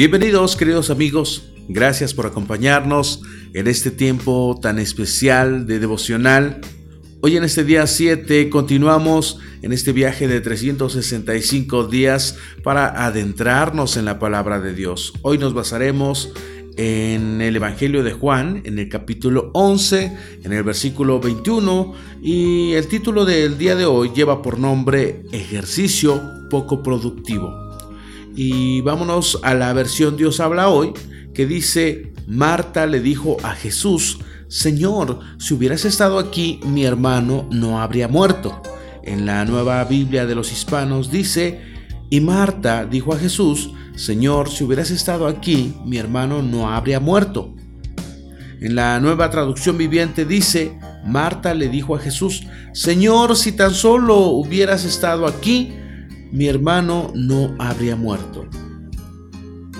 Bienvenidos queridos amigos, gracias por acompañarnos en este tiempo tan especial de devocional. Hoy en este día 7 continuamos en este viaje de 365 días para adentrarnos en la palabra de Dios. Hoy nos basaremos en el Evangelio de Juan, en el capítulo 11, en el versículo 21, y el título del día de hoy lleva por nombre Ejercicio poco productivo. Y vámonos a la versión Dios habla hoy, que dice, Marta le dijo a Jesús, Señor, si hubieras estado aquí, mi hermano no habría muerto. En la nueva Biblia de los hispanos dice, y Marta dijo a Jesús, Señor, si hubieras estado aquí, mi hermano no habría muerto. En la nueva traducción viviente dice, Marta le dijo a Jesús, Señor, si tan solo hubieras estado aquí, mi hermano no habría muerto.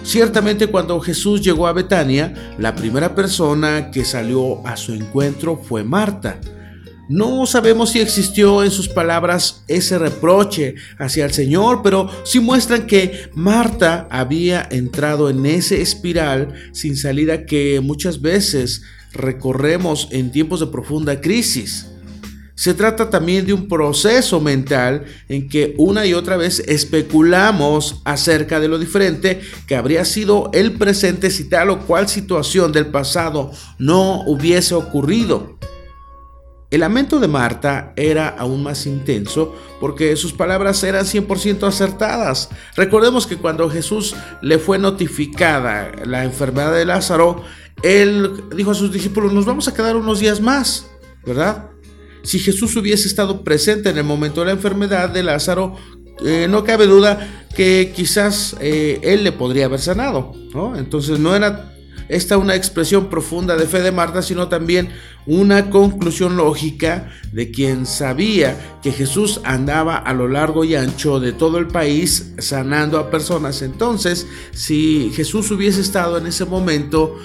Ciertamente cuando Jesús llegó a Betania, la primera persona que salió a su encuentro fue Marta. No sabemos si existió en sus palabras ese reproche hacia el Señor, pero sí muestran que Marta había entrado en ese espiral sin salida que muchas veces recorremos en tiempos de profunda crisis. Se trata también de un proceso mental en que una y otra vez especulamos acerca de lo diferente que habría sido el presente si tal o cual situación del pasado no hubiese ocurrido. El lamento de Marta era aún más intenso porque sus palabras eran 100% acertadas. Recordemos que cuando Jesús le fue notificada la enfermedad de Lázaro, él dijo a sus discípulos, nos vamos a quedar unos días más, ¿verdad? Si Jesús hubiese estado presente en el momento de la enfermedad de Lázaro, eh, no cabe duda que quizás eh, él le podría haber sanado, ¿no? Entonces no era esta una expresión profunda de fe de Marta, sino también una conclusión lógica de quien sabía que Jesús andaba a lo largo y ancho de todo el país sanando a personas. Entonces, si Jesús hubiese estado en ese momento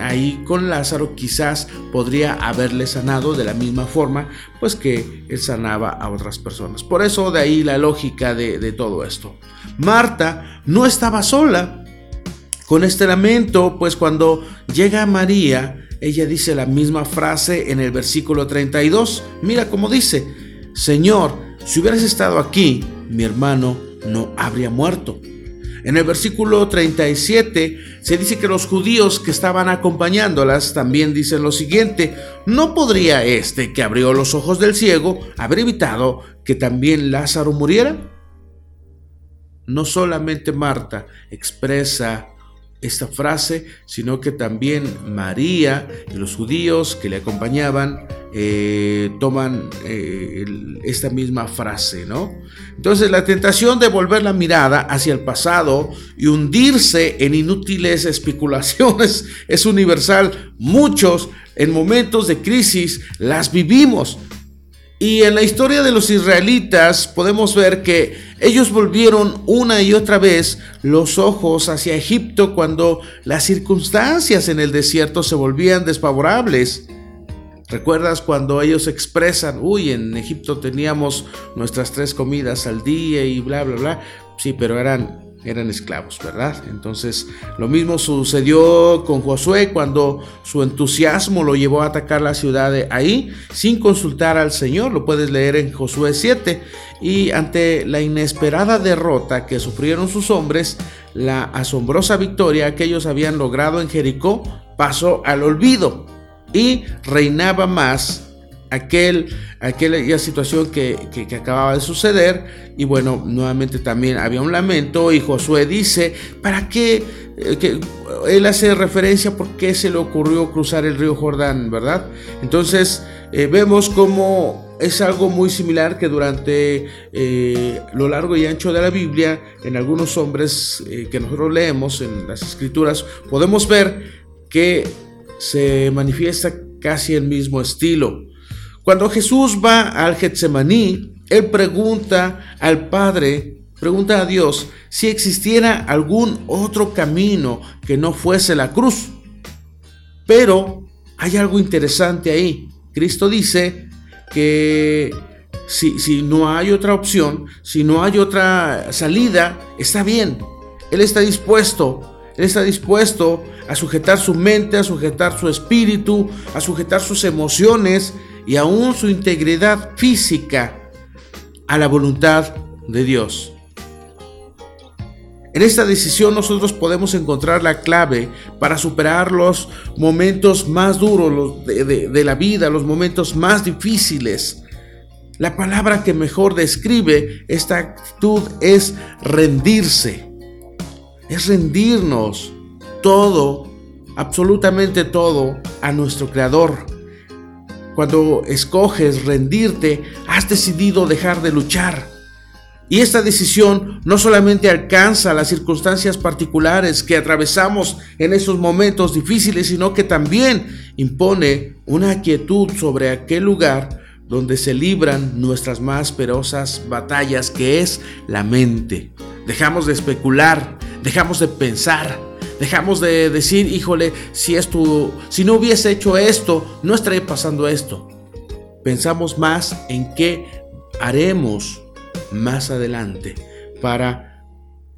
ahí con Lázaro, quizás podría haberle sanado de la misma forma, pues que él sanaba a otras personas. Por eso de ahí la lógica de, de todo esto. Marta no estaba sola, con este lamento, pues cuando llega María, ella dice la misma frase en el versículo 32. Mira cómo dice, Señor, si hubieras estado aquí, mi hermano no habría muerto. En el versículo 37 se dice que los judíos que estaban acompañándolas también dicen lo siguiente, ¿no podría este que abrió los ojos del ciego haber evitado que también Lázaro muriera? No solamente Marta expresa esta frase, sino que también María y los judíos que le acompañaban eh, toman eh, esta misma frase, ¿no? Entonces la tentación de volver la mirada hacia el pasado y hundirse en inútiles especulaciones es universal. Muchos en momentos de crisis las vivimos. Y en la historia de los israelitas podemos ver que ellos volvieron una y otra vez los ojos hacia Egipto cuando las circunstancias en el desierto se volvían desfavorables. ¿Recuerdas cuando ellos expresan, uy, en Egipto teníamos nuestras tres comidas al día y bla, bla, bla? Sí, pero eran eran esclavos, ¿verdad? Entonces, lo mismo sucedió con Josué cuando su entusiasmo lo llevó a atacar la ciudad de ahí sin consultar al Señor, lo puedes leer en Josué 7, y ante la inesperada derrota que sufrieron sus hombres, la asombrosa victoria que ellos habían logrado en Jericó pasó al olvido y reinaba más aquel, aquella situación que, acababa de suceder. Y bueno, nuevamente también había un lamento y Josué dice, ¿para qué? Eh, que, él hace referencia por qué se le ocurrió cruzar el río Jordán, ¿verdad? Entonces eh, vemos como es algo muy similar que durante eh, lo largo y ancho de la Biblia, en algunos hombres que nosotros leemos en las escrituras, podemos ver que se manifiesta casi el mismo estilo. Cuando Jesús va al Getsemaní, él pregunta al Padre, pregunta a Dios si existiera algún otro camino que no fuese la cruz. Pero hay algo interesante ahí. Cristo dice que si, si no hay otra opción, si no hay otra salida, está bien. Él está dispuesto, Él está dispuesto a sujetar su mente, a sujetar su espíritu, a sujetar sus emociones y aún su integridad física a la voluntad de Dios. En esta decisión nosotros podemos encontrar la clave para superar los momentos más duros de, la vida, los momentos más difíciles. La palabra que mejor describe esta actitud es rendirse. Es rendirnos todo, absolutamente todo, a nuestro Creador. Cuando escoges rendirte, has decidido dejar de luchar y esta decisión no solamente alcanza las circunstancias particulares que atravesamos en esos momentos difíciles, sino que también impone una quietud sobre aquel lugar donde se libran nuestras más ferozas batallas, que es la mente. Dejamos de especular, dejamos de pensar, dejamos de decir, híjole, si esto, si no hubiese hecho esto, no estaría pasando esto. Pensamos más en qué haremos más adelante para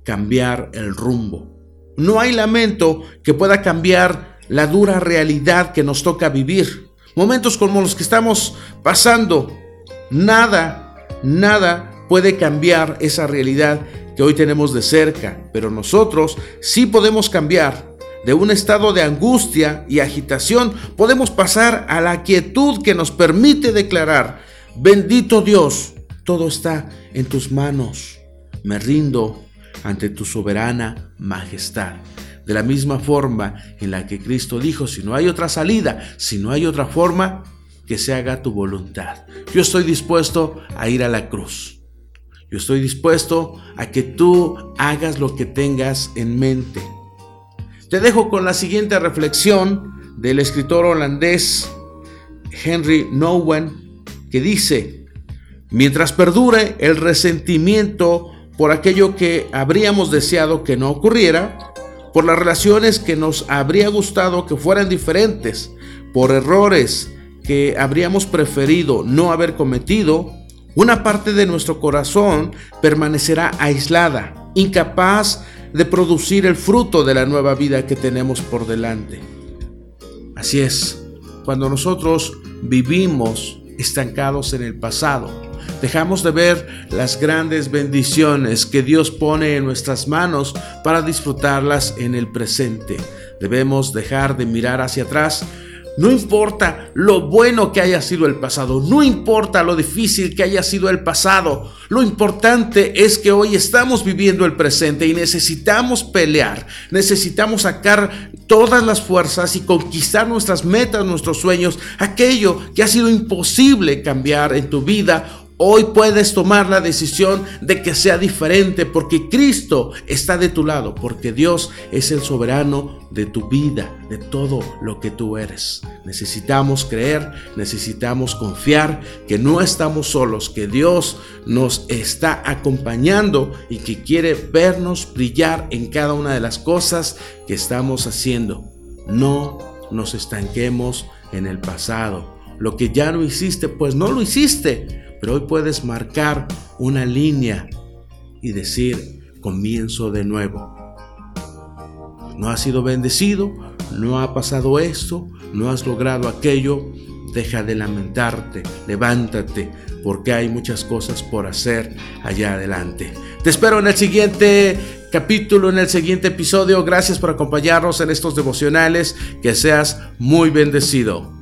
cambiar el rumbo. No hay lamento que pueda cambiar la dura realidad que nos toca vivir. Momentos como los que estamos pasando, nada, nada puede cambiar esa realidad que hoy tenemos de cerca, pero nosotros sí podemos cambiar. De un estado de angustia y agitación podemos pasar a la quietud que nos permite declarar, bendito Dios, todo está en tus manos. Me rindo ante tu soberana majestad. De la misma forma en la que Cristo dijo, si no hay otra salida, si no hay otra forma, que se haga tu voluntad. Yo estoy dispuesto a ir a la cruz. Yo estoy dispuesto a que tú hagas lo que tengas en mente. Te dejo con la siguiente reflexión del escritor holandés Henry Nouwen, que dice, Mientras perdure el resentimiento por aquello que habríamos deseado que no ocurriera, por las relaciones que nos habría gustado que fueran diferentes, por errores que habríamos preferido no haber cometido, una parte de nuestro corazón permanecerá aislada, incapaz de producir el fruto de la nueva vida que tenemos por delante. Así es, cuando nosotros vivimos estancados en el pasado, Dejamos de ver las grandes bendiciones que Dios pone en nuestras manos para disfrutarlas en el presente. Debemos dejar de mirar hacia atrás no importa lo bueno que haya sido el pasado, no importa lo difícil que haya sido el pasado, lo importante es que hoy estamos viviendo el presente y necesitamos pelear, necesitamos sacar todas las fuerzas y conquistar nuestras metas, nuestros sueños, aquello que ha sido imposible cambiar en tu vida Hoy puedes tomar la decisión de que sea diferente porque Cristo está de tu lado, porque Dios es el soberano de tu vida, de todo lo que tú eres. Necesitamos creer, necesitamos confiar que no estamos solos, que Dios nos está acompañando y que quiere vernos brillar en cada una de las cosas que estamos haciendo. No nos estanquemos en el pasado. Lo que ya no hiciste, pues no lo hiciste pero hoy puedes marcar una línea y decir, comienzo de nuevo. No has sido bendecido, no ha pasado esto, no has logrado aquello, deja de lamentarte, levántate, porque hay muchas cosas por hacer allá adelante. Te espero en el siguiente capítulo, en el siguiente episodio. Gracias por acompañarnos en estos devocionales. Que seas muy bendecido.